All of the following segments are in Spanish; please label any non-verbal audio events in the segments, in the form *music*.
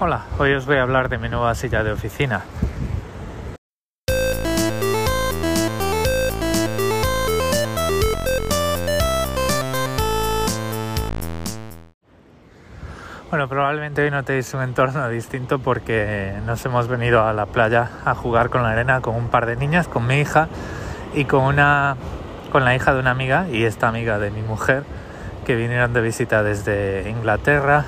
Hola, hoy os voy a hablar de mi nueva silla de oficina. Bueno, probablemente hoy notéis un entorno *laughs* distinto porque nos hemos venido a la playa a jugar con la arena con un par de niñas, con mi hija y con una con la hija de una amiga y esta amiga de mi mujer que vinieron de visita desde Inglaterra.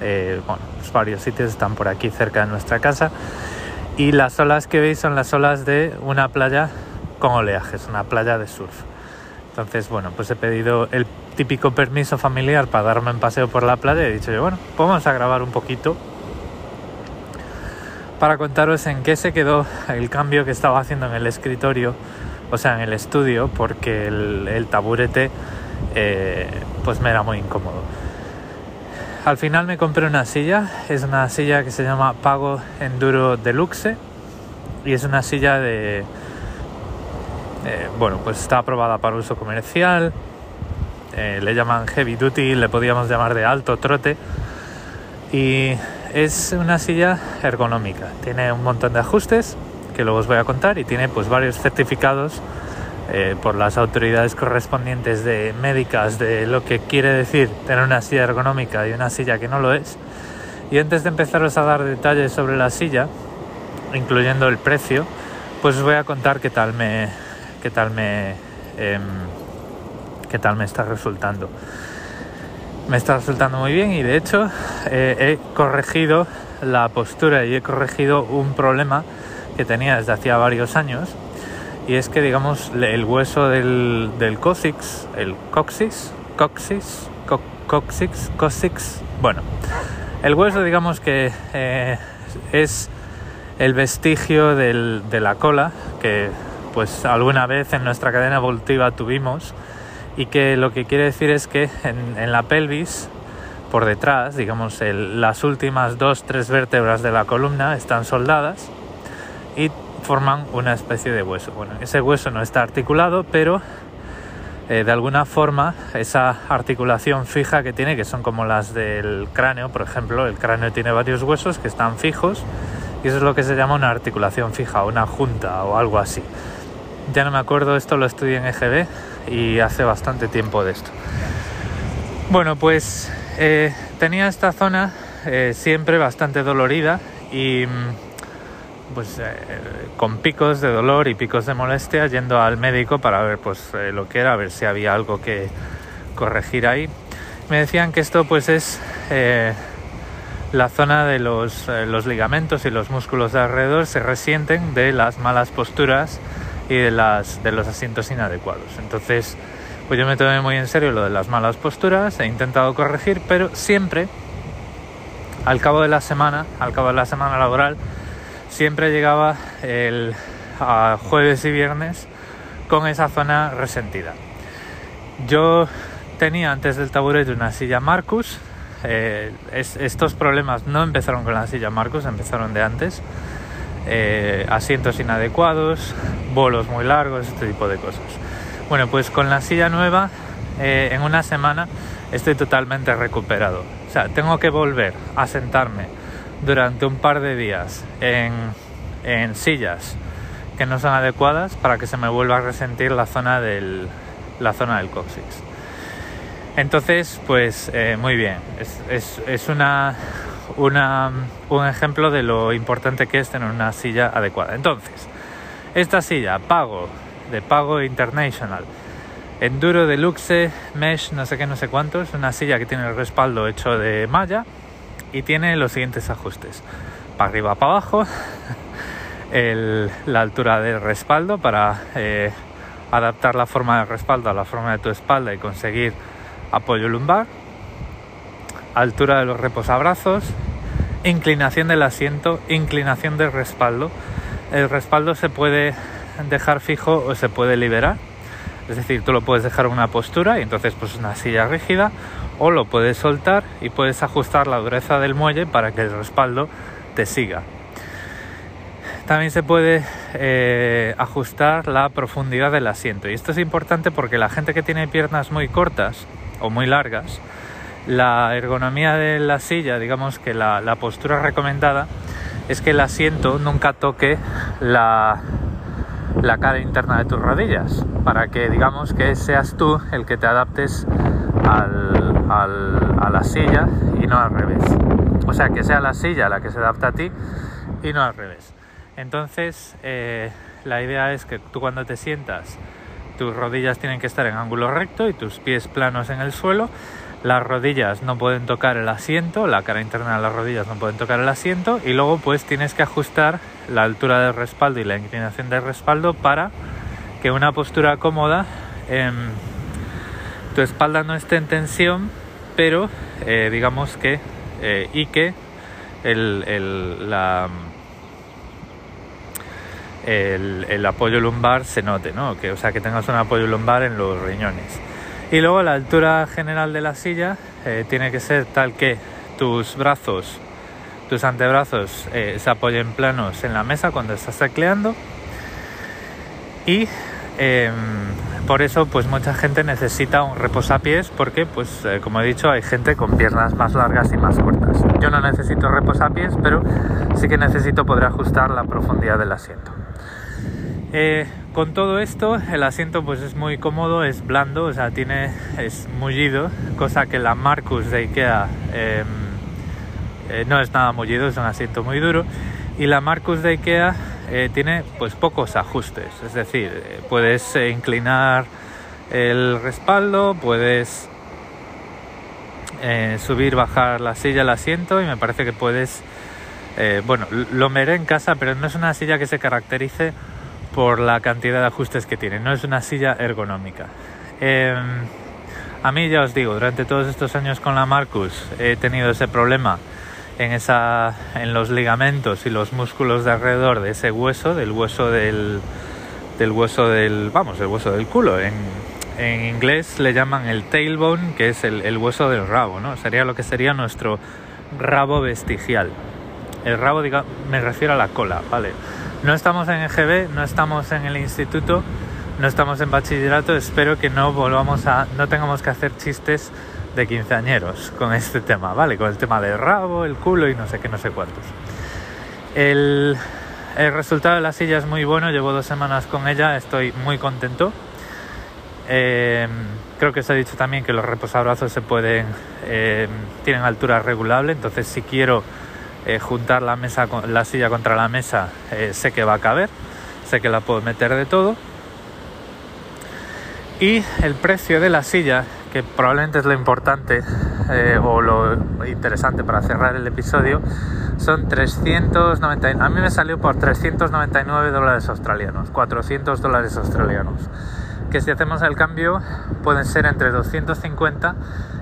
Eh, bueno, pues varios sitios están por aquí cerca de nuestra casa y las olas que veis son las olas de una playa con oleajes, una playa de surf. Entonces, bueno, pues he pedido el típico permiso familiar para darme un paseo por la playa y he dicho bueno, pues vamos a grabar un poquito para contaros en qué se quedó el cambio que estaba haciendo en el escritorio, o sea, en el estudio, porque el, taburete eh, pues me era muy incómodo. Al final me compré una silla, es una silla que se llama Pago Enduro Deluxe. Y es una silla de bueno, pues está aprobada para uso comercial, eh, le llaman heavy duty, le podríamos llamar de alto trote. Y es una silla ergonómica, tiene un montón de ajustes que luego os voy a contar y tiene pues varios certificados eh, por las autoridades correspondientes de médicas de lo que quiere decir tener una silla ergonómica y una silla que no lo es. Y antes de empezaros a dar detalles sobre la silla, incluyendo el precio, pues os voy a contar qué tal me, qué tal me, em, qué tal me está resultando. Me está resultando muy bien y de hecho eh, he corregido la postura y he corregido un problema que tenía desde hacía varios años y es que digamos el hueso del, del coccyx, el coxis, coxis, coxis, coccyx, bueno, el hueso digamos que eh, es el vestigio del, de la cola que pues alguna vez en nuestra cadena evolutiva tuvimos y que lo que quiere decir es que en, la pelvis por detrás, digamos, las últimas dos, tres vértebras de la columna están soldadas y forman una especie de hueso. Bueno, ese hueso no está articulado, pero eh, de alguna forma esa articulación fija que tiene, que son como las del cráneo, por ejemplo, el cráneo tiene varios huesos que están fijos y eso es lo que se llama una articulación fija, una junta o algo así ya no me acuerdo, esto lo estudié en EGB y hace bastante tiempo de esto. Bueno, pues eh, tenía esta zona eh, siempre bastante dolorida y mm, pues eh, con picos de dolor y picos de molestia yendo al médico para ver pues lo que era, a ver si había algo que corregir ahí. Me decían que esto pues es la zona de los, los ligamentos y los músculos de alrededor se resienten de las malas posturas y de, las, de los asientos inadecuados. Entonces, pues yo me tomé muy en serio lo de las malas posturas, he intentado corregir, pero siempre, al cabo de la semana, al cabo de la semana laboral, siempre llegaba el jueves y viernes con esa zona resentida. Yo tenía antes del taburete una silla Marcus. Eh, estos problemas no empezaron con la silla Marcus, empezaron de antes. Eh, asientos inadecuados, bolos muy largos, este tipo de cosas. Bueno, pues con la silla nueva, eh, en una semana estoy totalmente recuperado. O sea, tengo que volver a sentarme durante un par de días en, en sillas que no son adecuadas para que se me vuelva a resentir la zona del, la zona del coxis. Entonces, pues eh, muy bien, es, es, es una, una, un ejemplo de lo importante que es tener una silla adecuada. Entonces, esta silla, Pago, de Pago International, Enduro Deluxe, Mesh, no sé qué, no sé cuánto, es una silla que tiene el respaldo hecho de malla y tiene los siguientes ajustes. Para arriba, para abajo, *laughs* la altura del respaldo para eh, adaptar la forma del respaldo a la forma de tu espalda y conseguir apoyo lumbar, altura de los reposabrazos, inclinación del asiento, inclinación del respaldo. El respaldo se puede dejar fijo o se puede liberar. Es decir, tú lo puedes dejar en una postura y entonces pues una silla rígida o lo puedes soltar y puedes ajustar la dureza del muelle para que el respaldo te siga. También se puede eh, ajustar la profundidad del asiento y esto es importante porque la gente que tiene piernas muy cortas o muy largas La ergonomía de la silla, digamos que la, la postura recomendada es que el asiento nunca toque la, la cara interna de tus rodillas, para que digamos que seas tú el que te adaptes al, a la silla y no al revés. O sea, que sea la silla la que se adapta a ti y no al revés. Entonces, eh, la idea es que tú cuando te sientas, tus rodillas tienen que estar en ángulo recto y tus pies planos en el suelo. Las rodillas no pueden tocar el asiento, la cara interna de las rodillas no pueden tocar el asiento y luego pues tienes que ajustar la altura del respaldo y la inclinación del respaldo para que una postura cómoda, tu espalda no esté en tensión, pero eh, digamos que eh, y que el, el, la, el, apoyo lumbar se note, ¿no? Que, o sea, que tengas un apoyo lumbar en los riñones. Y luego la altura general de la silla eh, tiene que ser tal que tus brazos, tus antebrazos se apoyen planos en la mesa cuando estás tecleando. Y eh, por eso, pues mucha gente necesita un reposapiés porque, pues, eh, como he dicho, hay gente con piernas más largas y más cortas. Yo no necesito reposapiés, pero sí que necesito poder ajustar la profundidad del asiento. Eh, con todo esto, el asiento pues es muy cómodo, es blando, o sea, tiene, es mullido, cosa que la Marcus de Ikea em, eh, no es nada mullido, es un asiento muy duro. Y la Marcus de Ikea eh, tiene pues pocos ajustes, es decir, eh, puedes eh, inclinar el respaldo, puedes subir, bajar la silla, el asiento y me parece que puedes, bueno, lo miré en casa, pero no es una silla que se caracterice por la cantidad de ajustes que tiene. No es una silla ergonómica. Eh, a mí ya os digo, durante todos estos años con la Marcus he tenido ese problema en, esa, en los ligamentos y los músculos de alrededor de ese hueso, del hueso del, del hueso del, vamos, el hueso del culo. En, en inglés le llaman el tailbone, que es el, el hueso del rabo, ¿no? Sería lo que sería nuestro rabo vestigial. El rabo, diga, me refiero a la cola, ¿vale? No estamos en EGB, no estamos en el instituto, no estamos en bachillerato. Espero que no volvamos a, no tengamos que hacer chistes de quinceañeros con este tema, ¿vale? Con el tema del rabo, el culo y no sé qué, no sé cuántos. El, el resultado de la silla es muy bueno, llevo dos semanas con ella, estoy muy contento. Eh, creo que os he dicho también que los reposabrazos se pueden, eh, tienen altura regulable, entonces si quiero eh, juntar la, mesa, la silla contra la mesa, sé que va a caber, sé que la puedo meter de todo. Y el precio de la silla, que probablemente es lo importante eh, o lo interesante para cerrar el episodio, son 390. A mí me salió por 399 dólares australianos, 400 dólares australianos. Que si hacemos el cambio pueden ser entre 250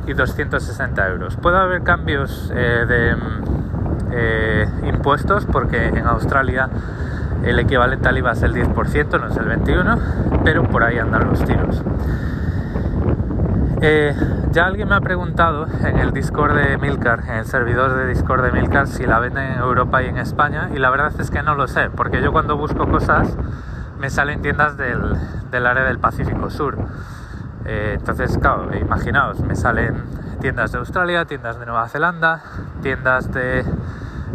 y 260 euros. Puede haber cambios eh, de eh, impuestos porque en Australia el equivalente al IVA es el 10%, no es el 21%, pero por ahí andan los tiros. Eh, ya alguien me ha preguntado en el Discord de Milcar, en el servidor de Discord de Milcar, si la venden en Europa y en España, y la verdad es que no lo sé, porque yo cuando busco cosas me salen tiendas del, del área del Pacífico Sur. Eh, entonces, claro, imaginaos, me salen tiendas de Australia, tiendas de Nueva Zelanda, tiendas de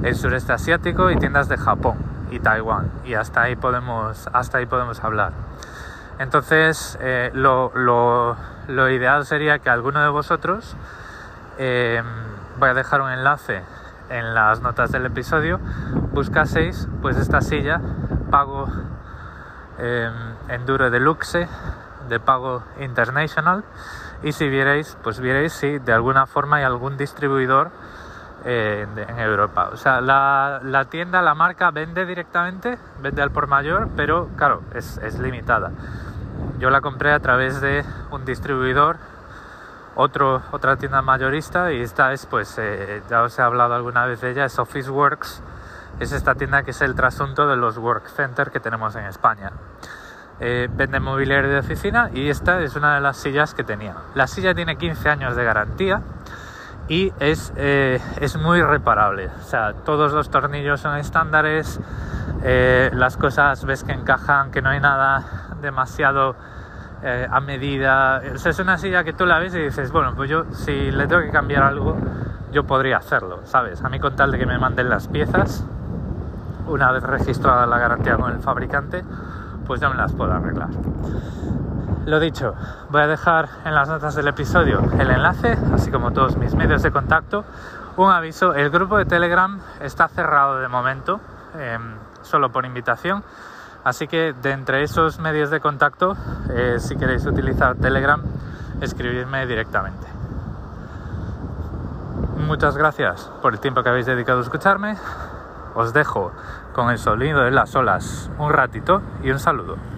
el sureste asiático y tiendas de Japón y Taiwán y hasta ahí podemos hasta ahí podemos hablar entonces eh, lo, ideal sería que alguno de vosotros eh, voy a dejar un enlace en las notas del episodio buscaseis pues esta silla pago eh, enduro deluxe de pago international y si vierais pues vierais si de alguna forma hay algún distribuidor en Europa. O sea, la, la, tienda, la marca vende directamente, vende al por mayor, pero claro, es, es, limitada. Yo la compré a través de un distribuidor, otro, otra tienda mayorista, y esta es, pues, eh, ya os he hablado alguna vez de ella, es Officeworks. Es esta tienda que es el trasunto de los work center que tenemos en España. Eh, vende mobiliario de oficina y esta es una de las sillas que tenía. La silla tiene 15 años de garantía y es, eh, es muy reparable. O sea, todos los tornillos son estándares, eh, las cosas ves que encajan, que no hay nada demasiado eh, a medida. es una silla que tú la ves y dices, bueno, pues yo si le tengo que cambiar algo, yo podría hacerlo, ¿sabes? A mí con tal de que me manden las piezas, una vez registrada la garantía con el fabricante, pues ya me las puedo arreglar. Lo dicho, voy a dejar en las notas del episodio el enlace, así como todos mis medios de contacto. Un aviso, el grupo de Telegram está cerrado de momento, em, solo por invitación. Así que de entre esos medios de contacto, eh, si queréis utilizar Telegram, escribirme directamente. Muchas gracias por el tiempo que habéis dedicado a escucharme. Os dejo con el sonido de las olas un ratito y un saludo.